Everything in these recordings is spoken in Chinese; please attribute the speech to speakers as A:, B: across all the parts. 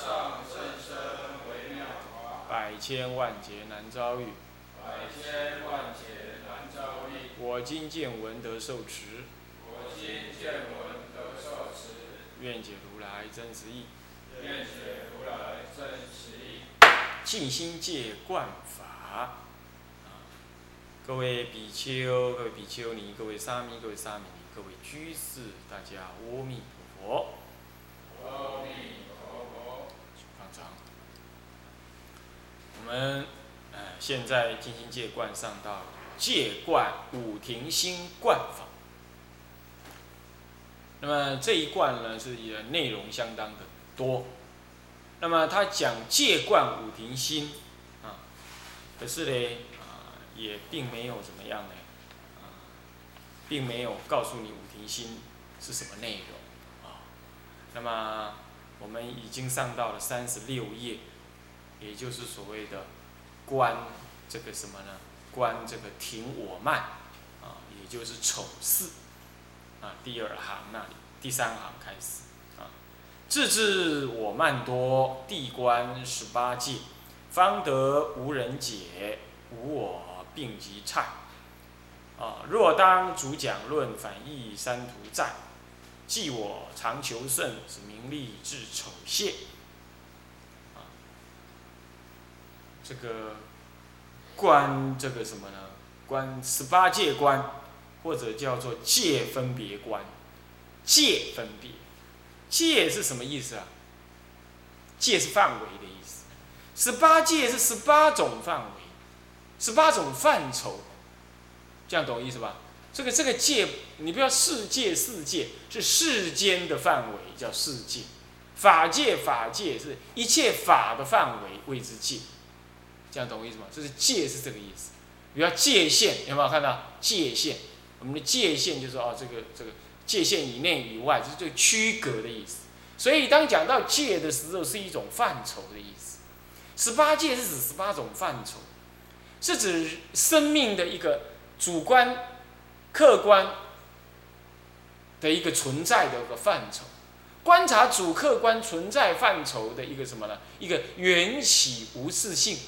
A: 上甚深微妙法，
B: 百千万劫难遭遇。
A: 百千万劫难遭遇。
B: 我今见闻得受持，
A: 我今见闻得受持，
B: 愿解如来真实义。
A: 愿解如来真实义。
B: 静心戒观法。各位比丘、各位比丘尼、各位沙弥、各位沙弥尼、各位居士，大家阿弥陀佛。
A: 阿弥陀佛。
B: 放长。我我们呃现在进行戒观上到戒观五停心观法。那么这一贯呢是也内容相当的多。那么他讲戒观五停心啊，可是呢啊也并没有怎么样呢啊，并没有告诉你五停心是什么内容啊。那么我们已经上到了三十六页，也就是所谓的观这个什么呢？观这个停我慢啊，也就是丑事啊，第二行那里，第三行开始啊，自知我慢多，地观十八界，方得无人解，无我并即忏啊。若当主讲论，反义三途在。即我常求胜，名利至丑谢。啊，这个观这个什么呢？观十八界观，或者叫做界分别观。界分别，界是什么意思啊？界是范围的意思。十八界是十八种范围，十八种范畴，这样懂意思吧？这个这个界，你不要世界世界是世间的范围叫世界，法界法界是一切法的范围谓之界，这样懂我意思吗？这是界是这个意思，比如界限有没有看到界限？我们的界限就是哦这个这个界限以内以外，就是这个区隔的意思。所以当讲到界的时候，是一种范畴的意思。十八界是指十八种范畴，是指生命的一个主观。客观的一个存在的一个范畴，观察主客观存在范畴的一个什么呢？一个缘起无自性，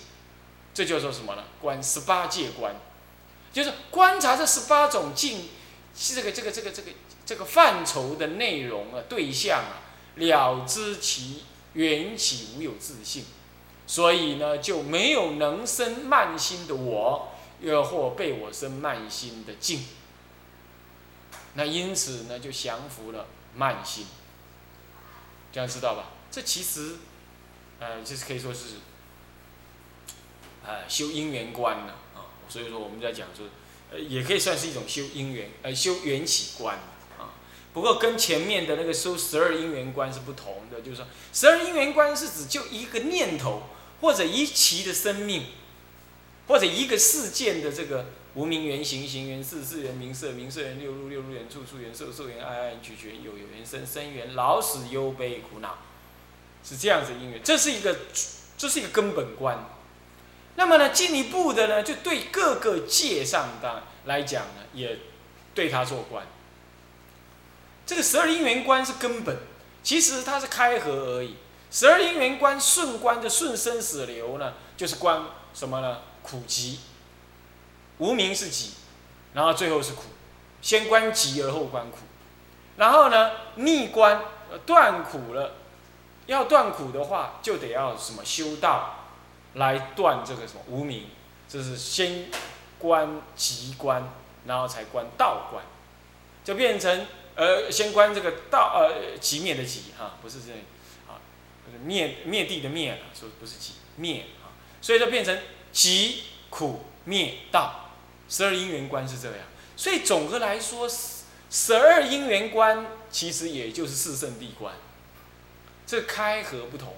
B: 这叫做什么呢？观十八界观，就是观察这十八种境，这个这个这个这个这个范畴的内容啊，对象啊，了知其缘起无有自性，所以呢，就没有能生慢心的我，又或被我生慢心的境。那因此呢，就降服了慢心，这样知道吧？这其实，呃，就是可以说是，呃，修因缘观了啊。所以说我们在讲说，呃，也可以算是一种修因缘，呃，修缘起观啊。不过跟前面的那个修十二因缘观是不同的，就是说，十二因缘观是指就一个念头或者一期的生命，或者一个事件的这个。无名缘行，行缘事，事缘名色，名色缘六路，六路缘处，处缘受，受缘爱，爱缘取，取有，有缘生，生缘老死忧悲苦恼，是这样子因缘。这是一个，这是一个根本观。那么呢，进一步的呢，就对各个界上的来讲呢，也对他做观。这个十二因缘观是根本，其实它是开合而已。十二因缘观顺观的顺生死流呢，就是观什么呢？苦集。无名是己，然后最后是苦，先观己而后观苦，然后呢逆观断苦了，要断苦的话就得要什么修道，来断这个什么无名，这是先观己观，然后才观道观，就变成呃先观这个道呃寂灭的寂哈，不是这啊，灭灭地的灭啊，说不是寂灭啊，所以就变成寂苦灭道。十二因缘观是这样，所以总的来说，十二因缘观其实也就是四圣谛观，这开合不同。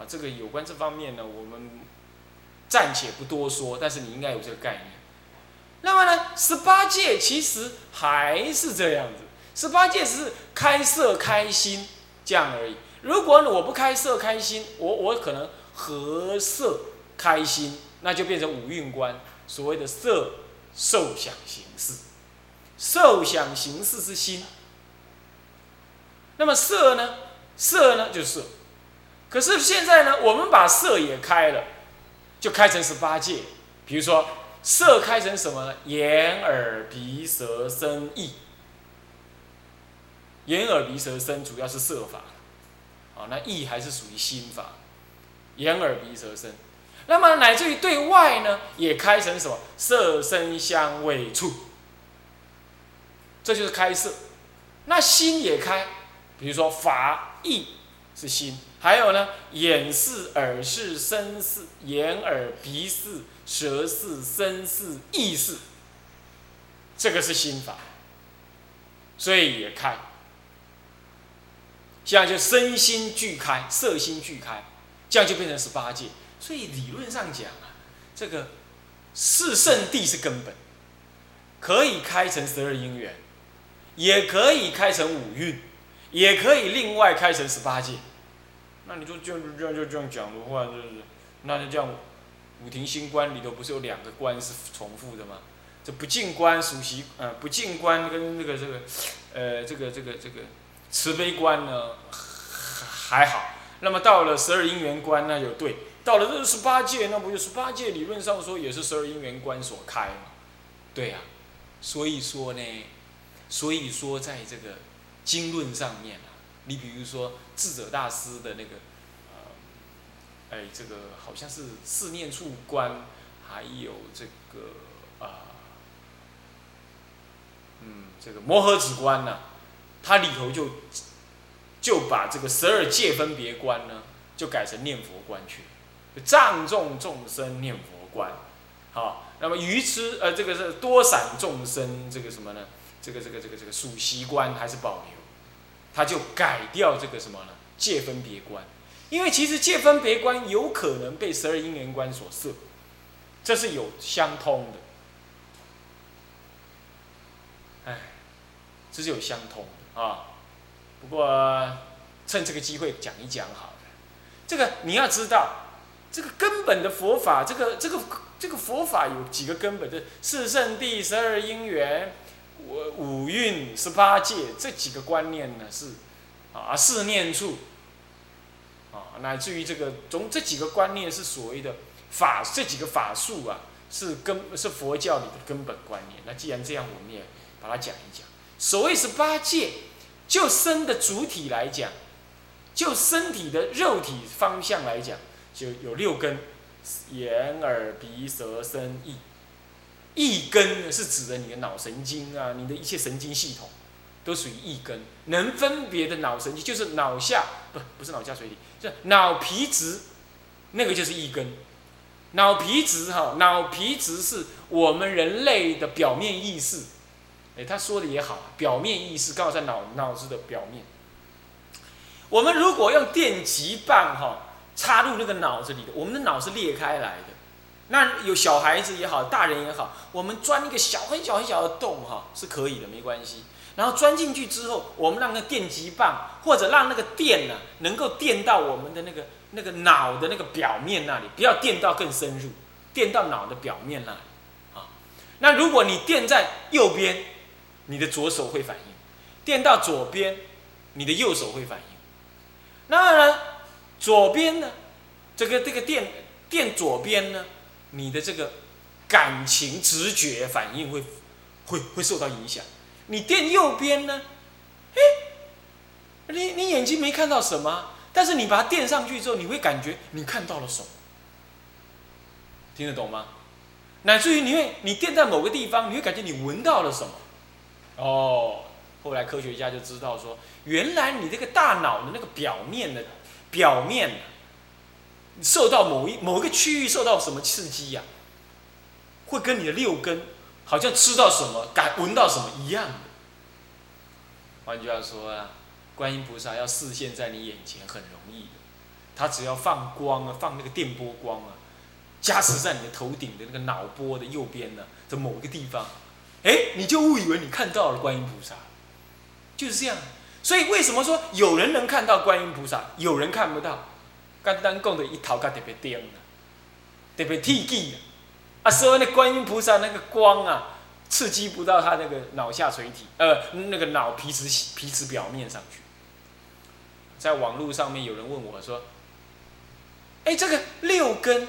B: 啊，这个有关这方面呢，我们暂且不多说，但是你应该有这个概念。那么呢，十八界其实还是这样子，十八界只是开色开心这样而已。如果我不开色开心，我我可能合色开心，那就变成五蕴观，所谓的色、受、想、行、识。受想行识是心，那么色呢？色呢就是。可是现在呢，我们把色也开了，就开成十八界。比如说，色开成什么呢？眼、耳、鼻、舌、身、意。眼、耳、鼻、舌、身主要是色法，好，那意还是属于心法。眼、耳、鼻、舌、身，那么乃至于对外呢，也开成什么？色、声、香、味、触。这就是开色，那心也开，比如说法意是心，还有呢眼视、耳视、身视、眼耳鼻视、舌视、身视、意视，这个是心法，所以也开。这样就身心俱开，色心俱开，这样就变成十八界。所以理论上讲啊，这个四圣谛是根本，可以开成十二因缘。也可以开成五蕴，也可以另外开成十八界。那你说这样这样就这样讲的话，就是，那就这样，五庭星官里头不是有两个官是重复的吗？这不净观属习，呃，不净观跟这个这个，呃，这个这个这个慈悲观呢还好。那么到了十二因缘观，那就对，到了这十八界，那不就十八界理论上说也是十二因缘观所开嘛？对呀，所以说呢。所以说，在这个经论上面，你比如说智者大师的那个，呃，哎，这个好像是四念处观，还有这个啊，嗯，这个摩诃止观呢，它里头就就把这个十二界分别观呢，就改成念佛观去了，藏众众生念佛观，好，那么愚痴呃，这个是多散众生这个什么呢？这个这个这个这个属习观还是保留，他就改掉这个什么呢？界分别观，因为其实界分别观有可能被十二因缘观所摄，这是有相通的。哎，这是有相通的啊。不过趁这个机会讲一讲好了。这个你要知道，这个根本的佛法，这个这个这个佛法有几个根本的：四圣谛、十二因缘。五五蕴十八界这几个观念呢是啊四念处啊乃至于这个从这几个观念是所谓的法这几个法术啊是根是佛教里的根本观念。那既然这样，我们也把它讲一讲。所谓十八界，就身的主体来讲，就身体的肉体方向来讲，就有六根：眼、耳、鼻、舌、身、意。一根，是指的你的脑神经啊，你的一切神经系统，都属于一根。能分别的脑神经，就是脑下不不是脑下垂体，是脑皮质，那个就是一根。脑皮质哈，脑皮质是我们人类的表面意识。哎，他说的也好，表面意识刚好在脑脑子的表面。我们如果用电极棒哈插入那个脑子里的，我们的脑是裂开来的。那有小孩子也好，大人也好，我们钻一个小很小很小的洞哈，是可以的，没关系。然后钻进去之后，我们让那电极棒或者让那个电呢，能够电到我们的那个那个脑的那个表面那里，不要电到更深入，电到脑的表面那里啊。那如果你电在右边，你的左手会反应；电到左边，你的右手会反应。那呢，左边呢，这个这个电电左边呢？你的这个感情、直觉反应会会会受到影响。你垫右边呢？哎，你你眼睛没看到什么，但是你把它垫上去之后，你会感觉你看到了什么？听得懂吗？乃至于你会你垫在某个地方，你会感觉你闻到了什么？哦，后来科学家就知道说，原来你这个大脑的那个表面的表面。受到某一某一个区域受到什么刺激呀？会跟你的六根好像吃到什么、感闻到什么一样的。换句话说啊，观音菩萨要示现在你眼前很容易的，它只要放光啊，放那个电波光啊，加持在你的头顶的那个脑波的右边呢，的某一个地方，哎，你就误以为你看到了观音菩萨，就是这样。所以为什么说有人能看到观音菩萨，有人看不到？刚刚讲的一头壳特别颠的，特别剃记的，啊，所以那观音菩萨那个光啊，刺激不到他那个脑下垂体，呃，那个脑皮质皮质表面上去。在网络上面有人问我说：“哎，这个六根、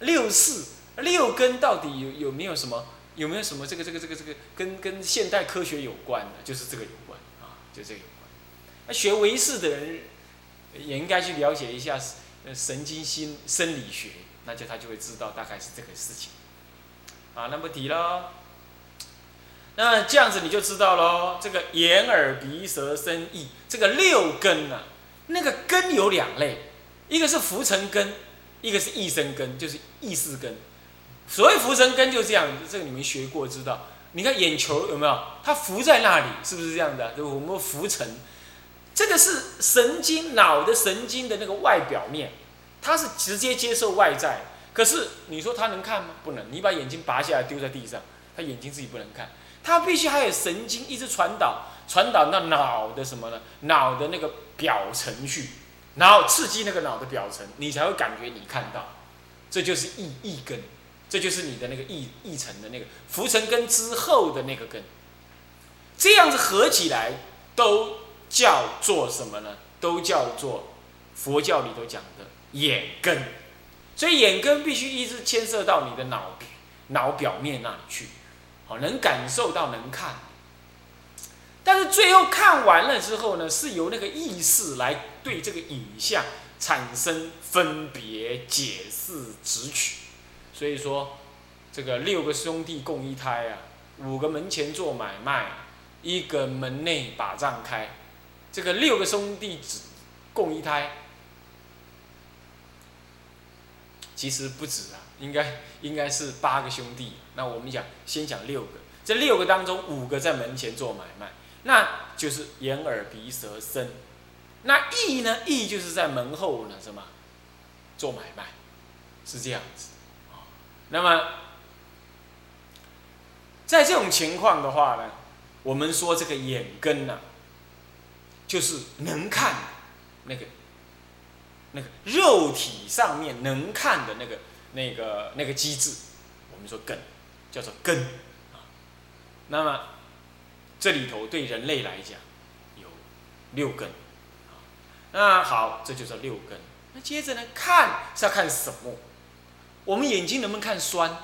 B: 六四、六根到底有有没有什么？有没有什么这个这个这个这个跟跟现代科学有关的？就是这个有关啊，就这个有关。那学唯识的人也应该去了解一下神经心生理学，那就他就会知道大概是这个事情。啊，那不提了。那这样子你就知道喽，这个眼耳鼻舌身意这个六根啊，那个根有两类，一个是浮尘根，一个是意生根，就是意识根。所谓浮尘根就这样，这个你们学过知道。你看眼球有没有？它浮在那里，是不是这样的？就我们浮尘，这个是神经脑的神经的那个外表面，它是直接接受外在。可是你说它能看吗？不能。你把眼睛拔下来丢在地上，它眼睛自己不能看。它必须还有神经一直传导，传导到脑的什么呢？脑的那个表层去，然后刺激那个脑的表层，你才会感觉你看到。这就是意意根，这就是你的那个意意层的那个浮尘根之后的那个根。这样子合起来都叫做什么呢？都叫做佛教里头讲的眼根。所以眼根必须一直牵涉到你的脑脑表面那里去。好，能感受到能看，但是最后看完了之后呢，是由那个意识来对这个影像产生分别、解释、直取。所以说，这个六个兄弟共一胎啊，五个门前做买卖，一个门内把账开。这个六个兄弟只共一胎，其实不止啊。应该应该是八个兄弟，那我们讲先讲六个，这六个当中五个在门前做买卖，那就是眼耳鼻舌身，那意呢？意就是在门后呢，什么做买卖，是这样子啊。那么在这种情况的话呢，我们说这个眼根呢，就是能看那个那个肉体上面能看的那个。那个那个机制，我们说根，叫做根啊。那么这里头对人类来讲有六根啊。那好，这就叫六根。那接着呢，看是要看什么？我们眼睛能不能看酸？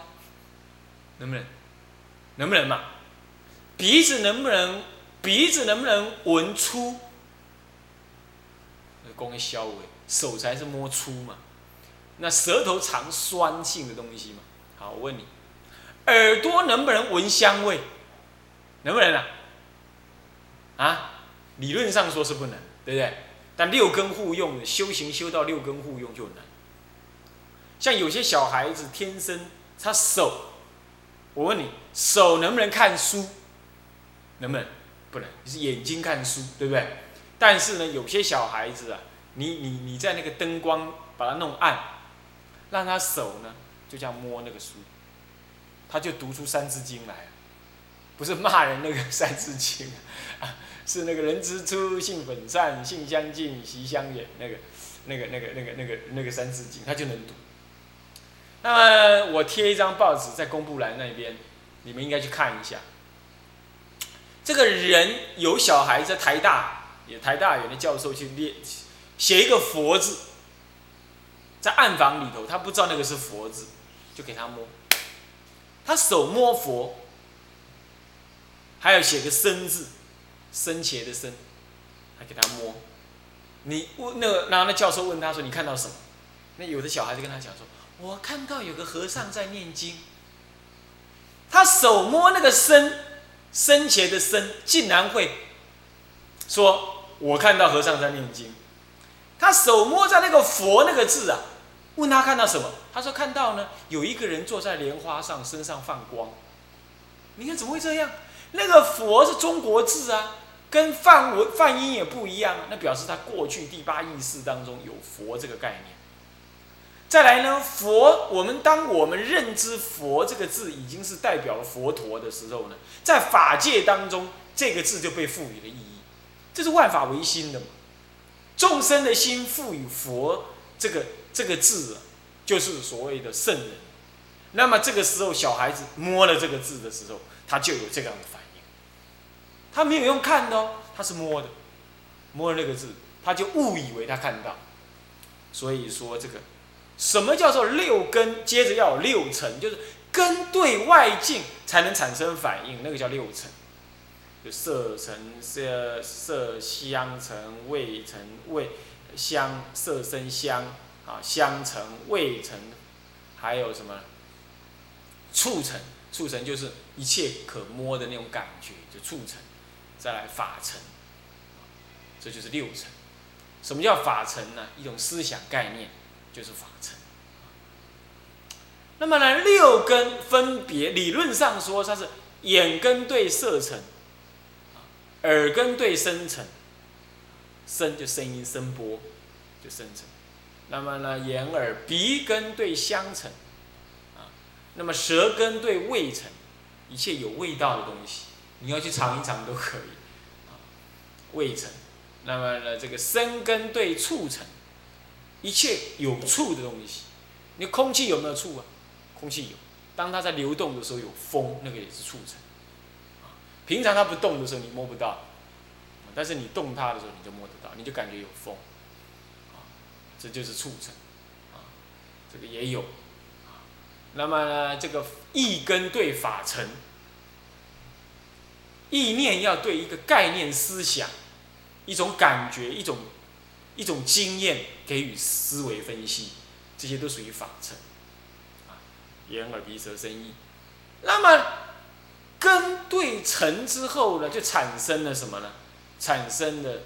B: 能不能？能不能嘛？鼻子能不能？鼻子能不能闻出粗？光消微，手才是摸粗嘛。那舌头尝酸性的东西嘛？好，我问你，耳朵能不能闻香味？能不能啊？啊，理论上说是不能，对不对？但六根互用，修行修到六根互用就能。像有些小孩子天生他手，我问你，手能不能看书？能不能？不能，你是眼睛看书，对不对？但是呢，有些小孩子啊，你你你在那个灯光把它弄暗。让他手呢，就这样摸那个书，他就读出《三字经》来，不是骂人那个《三字经》，啊，是那个人之初，性本善，性相近，习相远，那个、那个、那个、那个、那个、那个《三字经》，他就能读。那么我贴一张报纸在公布栏那边，你们应该去看一下。这个人有小孩在台大，也台大有的教授去练写一个佛字。在暗房里头，他不知道那个是佛字，就给他摸。他手摸佛，还要写个生字，生前的生，还给他摸。你问那个，然后那教授问他说：“你看到什么？”那有的小孩子跟他讲说：“我看到有个和尚在念经。”他手摸那个生生前的生，竟然会说：“我看到和尚在念经。”他手摸在那个佛那个字啊。问他看到什么？他说看到呢，有一个人坐在莲花上，身上放光。你看怎么会这样？那个佛是中国字啊，跟梵文梵音也不一样，那表示他过去第八意识当中有佛这个概念。再来呢，佛，我们当我们认知佛这个字已经是代表了佛陀的时候呢，在法界当中，这个字就被赋予了意义，这是万法唯心的嘛。众生的心赋予佛这个这个字啊，就是所谓的圣人。那么这个时候，小孩子摸了这个字的时候，他就有这样的反应。他没有用看的哦，他是摸的，摸了那个字，他就误以为他看到。所以说这个。什么叫做六根？接着要有六尘，就是根对外境才能产生反应，那个叫六尘。就色尘、色色香尘、味尘、味香、色声香啊，香尘、味尘，还有什么？触尘，触尘就是一切可摸的那种感觉，就触尘。再来法尘，这就是六尘。什么叫法尘呢？一种思想概念。就是法尘。那么呢，六根分别理论上说，它是眼根对色尘，耳根对声尘，声就声音声波，就声尘。那么呢，眼耳鼻根对香尘，啊，那么舌根对味尘，一切有味道的东西，你要去尝一尝都可以，啊，味尘。那么呢，这个身根对触尘。一切有触的东西，你空气有没有触啊？空气有，当它在流动的时候有风，那个也是触尘。平常它不动的时候你摸不到，但是你动它的时候你就摸得到，你就感觉有风。啊，这就是触尘。啊，这个也有。啊，那么，这个意根对法尘，意念要对一个概念思想，一种感觉，一种。一种经验给予思维分析，这些都属于法尘，啊，眼耳鼻舌身意。那么根对尘之后呢，就产生了什么呢？产生了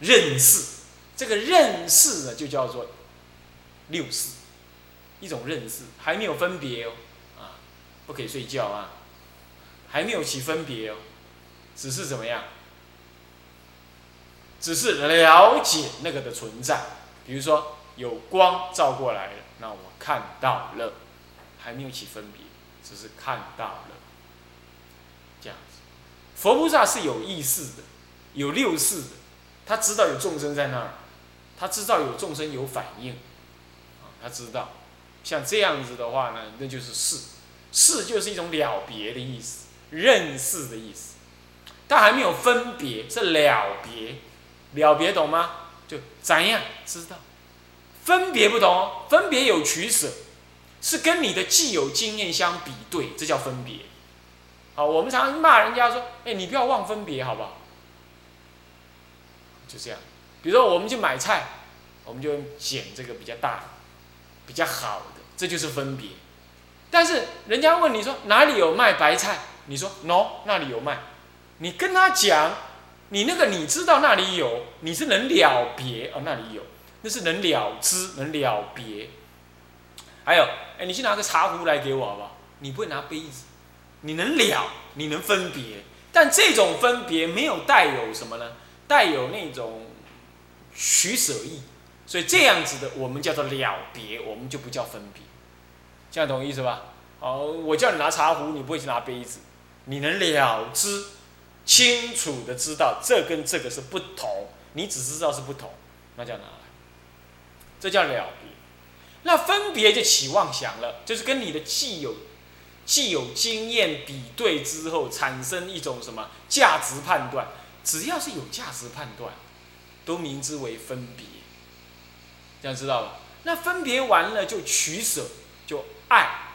B: 认识。这个认识呢，就叫做六识，一种认识，还没有分别哦，啊，不可以睡觉啊，还没有起分别哦，只是怎么样？只是了解那个的存在，比如说有光照过来了，那我看到了，还没有起分别，只是看到了，佛菩萨是有意识的，有六识的，他知道有众生在那儿，他知道有众生有反应，啊，他知道，像这样子的话呢，那就是是，是就是一种了别的意思，认识的意思，他还没有分别，是了别。了别懂吗？就怎样知道？分别不懂，分别有取舍，是跟你的既有经验相比对，这叫分别。好，我们常常骂人家说：“哎，你不要忘分别，好不好？”就这样。比如说，我们去买菜，我们就捡这个比较大、比较好的，这就是分别。但是人家问你说哪里有卖白菜，你说 “no”，那里有卖，你跟他讲。你那个你知道那里有，你是能了别哦，那里有，那是能了知能了别。还有，哎，你去拿个茶壶来给我好不好？你不会拿杯子，你能了，你能分别，但这种分别没有带有什么呢？带有那种取舍意，所以这样子的我们叫做了别，我们就不叫分别，这样懂意思吧？哦，我叫你拿茶壶，你不会去拿杯子，你能了知。清楚的知道这跟这个是不同，你只知道是不同，那叫哪来？这叫了别。那分别就起妄想了，就是跟你的既有既有经验比对之后，产生一种什么价值判断？只要是有价值判断，都名之为分别。这样知道了？那分别完了就取舍，就爱，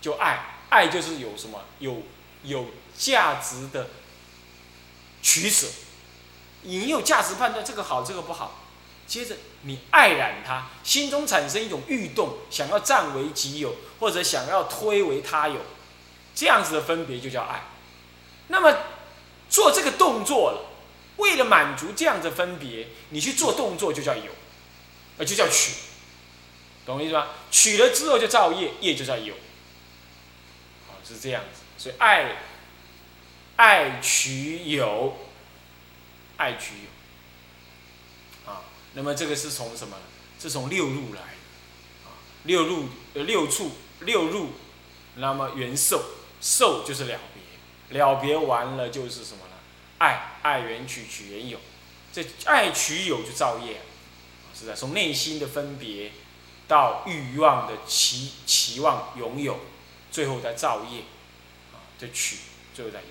B: 就爱，爱就是有什么有有价值的。取舍，你有价值判断，这个好，这个不好。接着你爱染它，心中产生一种欲动，想要占为己有，或者想要推为他有，这样子的分别就叫爱。那么做这个动作了，为了满足这样的分别，你去做动作就叫有，呃，就叫取，懂我意思吧？取了之后就造业，业就叫有。好，是这样子。所以爱。爱取有，爱取有。那么这个是从什么？是从六入来，啊，六入呃六处六入，那么缘受，受就是了别，了别完了就是什么呢？爱爱缘取取缘有，这爱取有就造业，是在从内心的分别到欲望的期期望拥有，最后再造业，啊，再取，最后再有。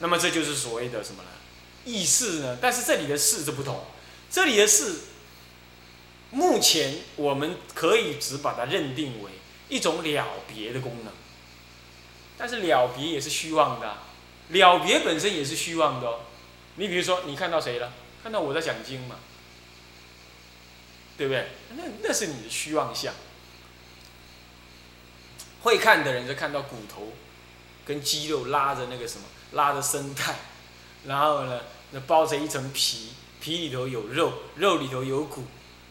B: 那么这就是所谓的什么呢？意识呢？但是这里的事就不同，这里的事，目前我们可以只把它认定为一种了别的功能。但是了别也是虚妄的，了别本身也是虚妄的哦。你比如说，你看到谁了？看到我在讲经嘛，对不对？那那是你的虚妄相。会看的人就看到骨头跟肌肉拉着那个什么。拉着生态，然后呢，那包着一层皮，皮里头有肉，肉里头有骨，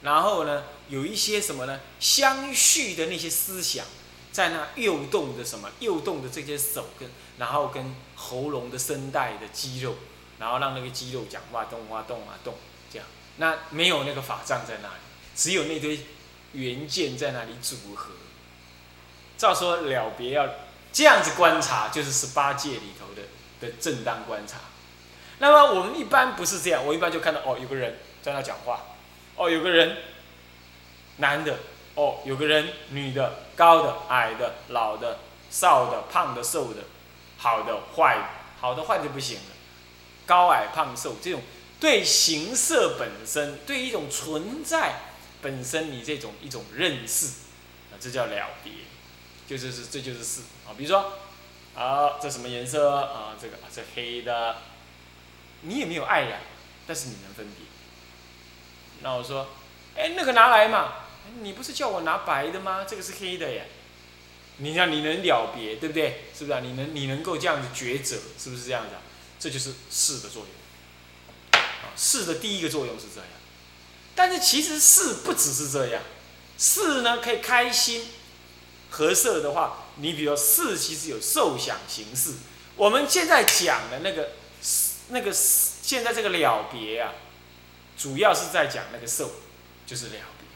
B: 然后呢，有一些什么呢？相续的那些思想，在那诱动的什么？诱动的这些手跟，然后跟喉咙的声带的肌肉，然后让那个肌肉讲话，动啊动啊动，这样。那没有那个法杖在那里，只有那堆原件在那里组合。照说了别要这样子观察，就是十八界里头的。的正当观察，那么我们一般不是这样，我一般就看到哦，有个人在那讲话，哦，有个人男的，哦，有个人女的，高的、矮的、老的、少的、胖的、瘦的，好的、坏的，好的坏的就不行了，高矮胖瘦这种对形色本身，对一种存在本身，你这种一种认识，啊，这叫了别，就是是这就是事啊，比如说。啊，这什么颜色啊？这个啊，这黑的。你也没有爱呀，但是你能分别。那我说，哎，那个拿来嘛。你不是叫我拿白的吗？这个是黑的呀。你看，你能了别，对不对？是不是啊？你能，你能够这样子抉择，是不是这样子？啊这就是视的作用。啊，视的第一个作用是这样。但是其实视不只是这样，视呢可以开心。合色的话，你比如四其实有受想行识。我们现在讲的那个那个现在这个了别啊，主要是在讲那个受，就是了别，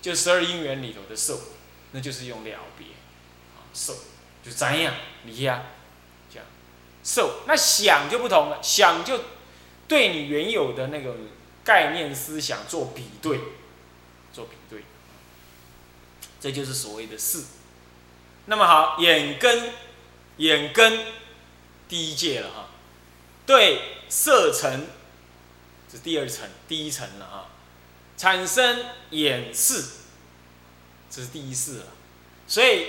B: 就十二因缘里头的受，那就是用了别啊受，就怎样离呀，这样受。那想就不同了，想就对你原有的那个概念思想做比对，做比对，这就是所谓的事。那么好，眼根，眼根，第一界了哈，对色尘，是第二层，第一层了哈，产生眼视，这是第一世了，所以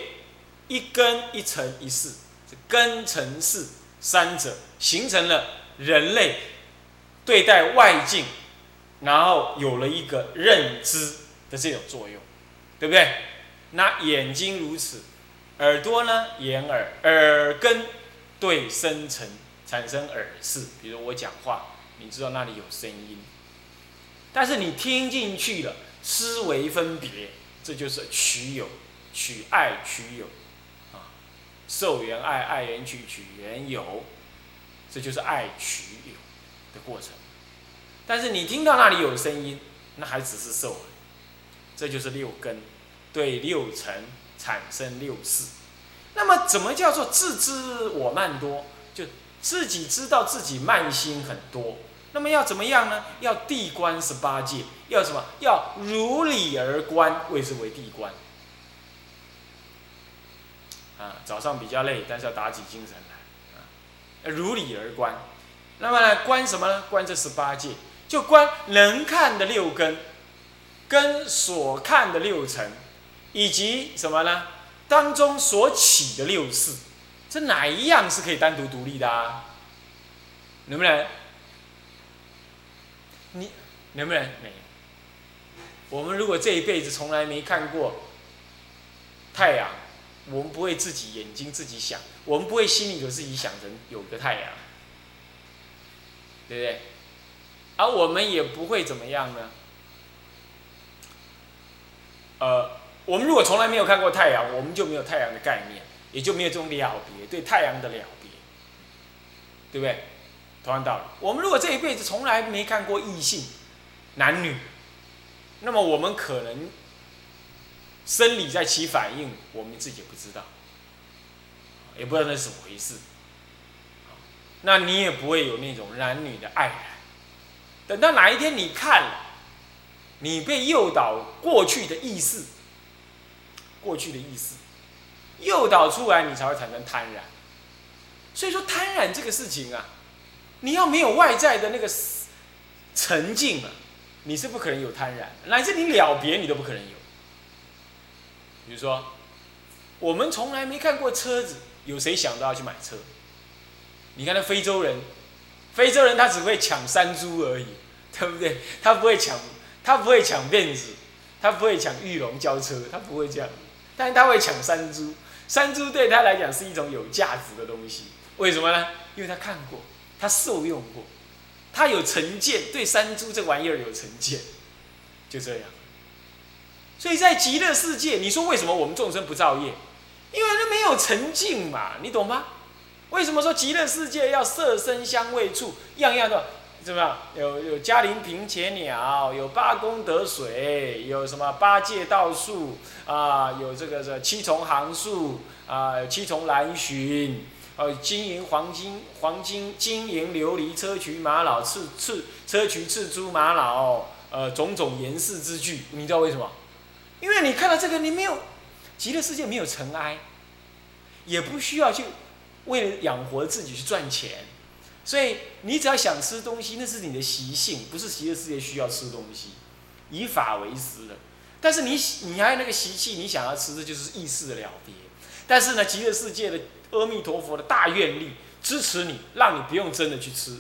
B: 一根一层一世，这根尘世三者形成了人类对待外境，然后有了一个认知的这种作用，对不对？那眼睛如此。耳朵呢？眼耳耳根对生成产生耳识，比如我讲话，你知道那里有声音，但是你听进去了，思维分别，这就是取有，取爱取有，啊，受缘爱，爱缘取，取缘有，这就是爱取有的过程。但是你听到那里有声音，那还只是受，这就是六根对六尘。产生六识，那么怎么叫做自知我慢多？自己知道自己慢心很多。那么要怎么样呢？要地观十八界，要什么？要如理而观，谓之为地观。啊，早上比较累，但是要打起精神来。啊，如理而观。那么呢，观什么呢？观这十八界，就观能看的六根，跟所看的六尘。以及什么呢？当中所起的六事，这哪一样是可以单独独立的啊？能不能？你能不能？没。我们如果这一辈子从来没看过太阳，我们不会自己眼睛自己想，我们不会心里头自己想成有个太阳，对不对？而我们也不会怎么样呢？呃。我们如果从来没有看过太阳，我们就没有太阳的概念，也就没有这种了别对太阳的了别，对不对？同样道理，我们如果这一辈子从来没看过异性男女，那么我们可能生理在起反应，我们自己也不知道，也不知道那是怎么回事。那你也不会有那种男女的爱然。等到哪一天你看了，你被诱导过去的意识，过去的意识诱导出来，你才会产生贪婪。所以说贪婪这个事情啊，你要没有外在的那个沉静啊，你是不可能有贪婪，乃至你了别你都不可能有。比如说，我们从来没看过车子，有谁想到要去买车？你看那非洲人，非洲人他只会抢山猪而已，对不对？他不会抢，他不会抢辫子，他不会抢玉龙交车，他不会这样。但是他会抢山猪，山猪对他来讲是一种有价值的东西。为什么呢？因为他看过，他受用过，他有成见，对山猪这玩意儿有成见，就这样。所以在极乐世界，你说为什么我们众生不造业？因为那没有沉静嘛，你懂吗？为什么说极乐世界要色声香味触样样的怎么样？有有嘉陵平且鸟，有八功德水，有什么八戒道树啊？有这个这七重行树啊，七重蓝寻，呃，金银黄金黄金金银琉璃砗磲玛瑙赤赤砗磲赤珠玛瑙，呃，种种严饰之具，你知道为什么？因为你看到这个，你没有极乐世界没有尘埃，也不需要去。为了养活自己去赚钱，所以你只要想吃东西，那是你的习性，不是极乐世界需要吃东西，以法为食的。但是你你还有那个习气，你想要吃的就是意识的了别。但是呢，极乐世界的阿弥陀佛的大愿力支持你，让你不用真的去吃，